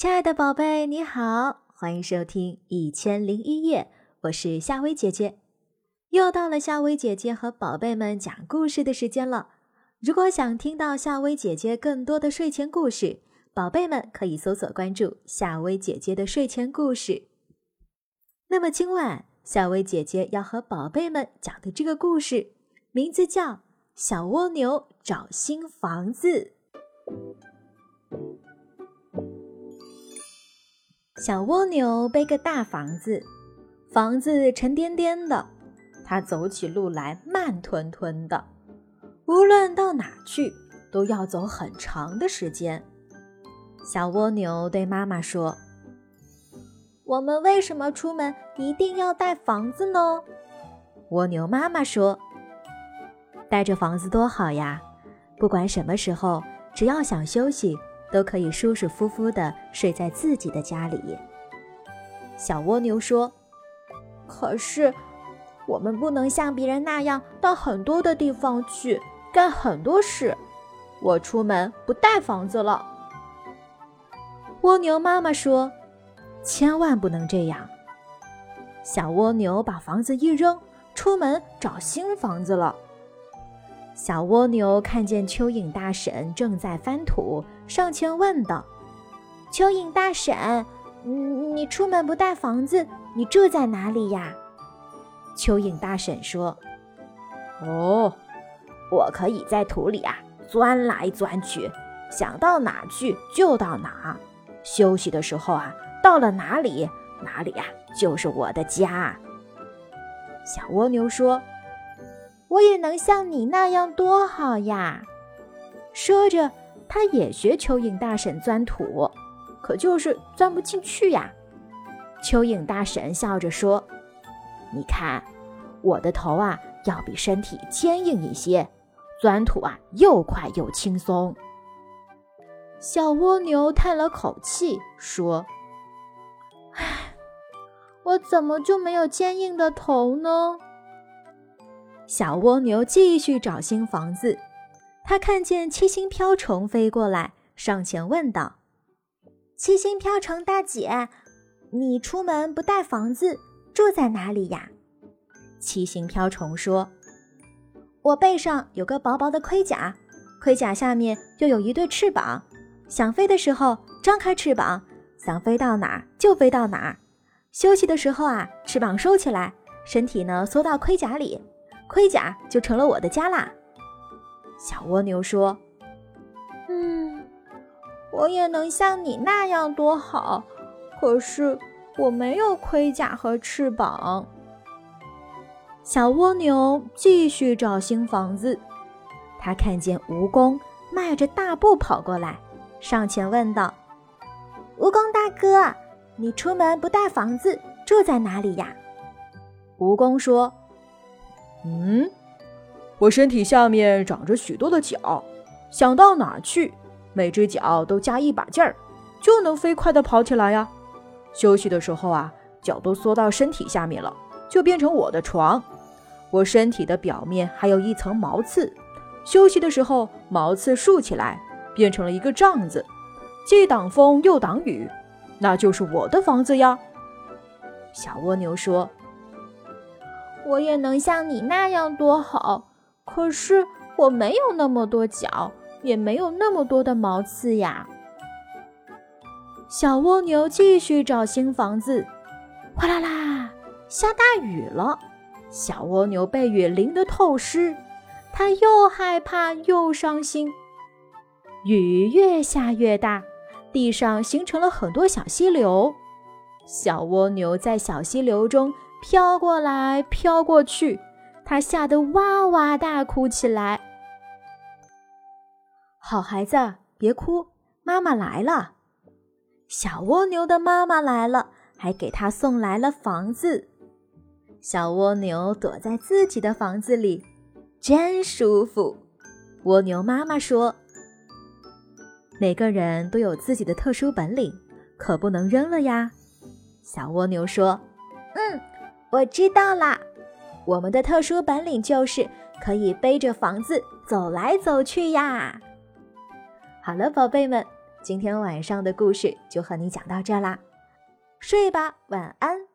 亲爱的宝贝，你好，欢迎收听《一千零一夜》，我是夏薇姐姐。又到了夏薇姐姐和宝贝们讲故事的时间了。如果想听到夏薇姐姐更多的睡前故事，宝贝们可以搜索关注夏薇姐姐的睡前故事。那么今晚夏薇姐姐要和宝贝们讲的这个故事，名字叫《小蜗牛找新房子》。小蜗牛背个大房子，房子沉甸甸的，它走起路来慢吞吞的，无论到哪去都要走很长的时间。小蜗牛对妈妈说：“我们为什么出门一定要带房子呢？”蜗牛妈妈说：“带着房子多好呀，不管什么时候，只要想休息。”都可以舒舒服服地睡在自己的家里。小蜗牛说：“可是，我们不能像别人那样到很多的地方去干很多事。我出门不带房子了。”蜗牛妈妈说：“千万不能这样。”小蜗牛把房子一扔，出门找新房子了。小蜗牛看见蚯蚓大婶正在翻土，上前问道：“蚯蚓大婶，你你出门不带房子，你住在哪里呀？”蚯蚓大婶说：“哦，我可以在土里啊钻来钻去，想到哪去就到哪。休息的时候啊，到了哪里，哪里呀就是我的家。”小蜗牛说。我也能像你那样多好呀！说着，他也学蚯蚓大婶钻土，可就是钻不进去呀。蚯蚓大婶笑着说：“你看，我的头啊，要比身体坚硬一些，钻土啊又快又轻松。”小蜗牛叹了口气说：“唉，我怎么就没有坚硬的头呢？”小蜗牛继续找新房子。它看见七星瓢虫飞过来，上前问道：“七星瓢虫大姐，你出门不带房子，住在哪里呀？”七星瓢虫说：“我背上有个薄薄的盔甲，盔甲下面又有一对翅膀。想飞的时候张开翅膀，想飞到哪儿就飞到哪儿。休息的时候啊，翅膀收起来，身体呢缩到盔甲里。”盔甲就成了我的家啦。小蜗牛说：“嗯，我也能像你那样多好，可是我没有盔甲和翅膀。”小蜗牛继续找新房子。他看见蜈蚣迈着大步跑过来，上前问道：“蜈蚣大哥，你出门不带房子，住在哪里呀？”蜈蚣说。嗯，我身体下面长着许多的脚，想到哪儿去，每只脚都加一把劲儿，就能飞快地跑起来呀。休息的时候啊，脚都缩到身体下面了，就变成我的床。我身体的表面还有一层毛刺，休息的时候毛刺竖起来，变成了一个帐子，既挡风又挡雨，那就是我的房子呀。小蜗牛说。我也能像你那样多好，可是我没有那么多脚，也没有那么多的毛刺呀。小蜗牛继续找新房子，哗啦啦，下大雨了。小蜗牛被雨淋得透湿，它又害怕又伤心。雨越下越大，地上形成了很多小溪流。小蜗牛在小溪流中。飘过来，飘过去，他吓得哇哇大哭起来。好孩子，别哭，妈妈来了。小蜗牛的妈妈来了，还给他送来了房子。小蜗牛躲在自己的房子里，真舒服。蜗牛妈妈说：“每个人都有自己的特殊本领，可不能扔了呀。”小蜗牛说：“嗯。”我知道啦，我们的特殊本领就是可以背着房子走来走去呀。好了，宝贝们，今天晚上的故事就和你讲到这啦，睡吧，晚安。